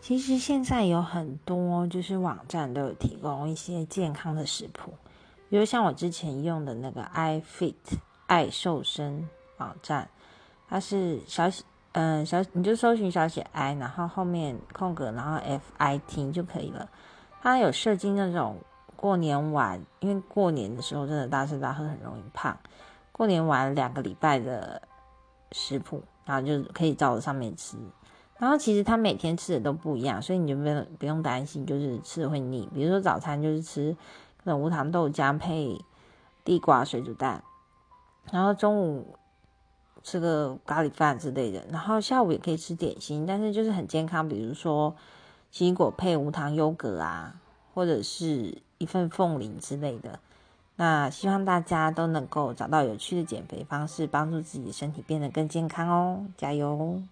其实现在有很多就是网站都有提供一些健康的食谱，比如像我之前用的那个 iFit 爱瘦身网站，它是小写嗯小你就搜寻小写 i，然后后面空格，然后 f i t 就可以了。它有设计那种过年晚，因为过年的时候真的大吃大喝很容易胖，过年晚两个礼拜的食谱，然后就可以照着上面吃。然后其实他每天吃的都不一样，所以你就不用不用担心，就是吃的会腻。比如说早餐就是吃那种无糖豆浆配地瓜水煮蛋，然后中午吃个咖喱饭之类的，然后下午也可以吃点心，但是就是很健康，比如说奇异果配无糖优格啊，或者是一份凤梨之类的。那希望大家都能够找到有趣的减肥方式，帮助自己身体变得更健康哦，加油！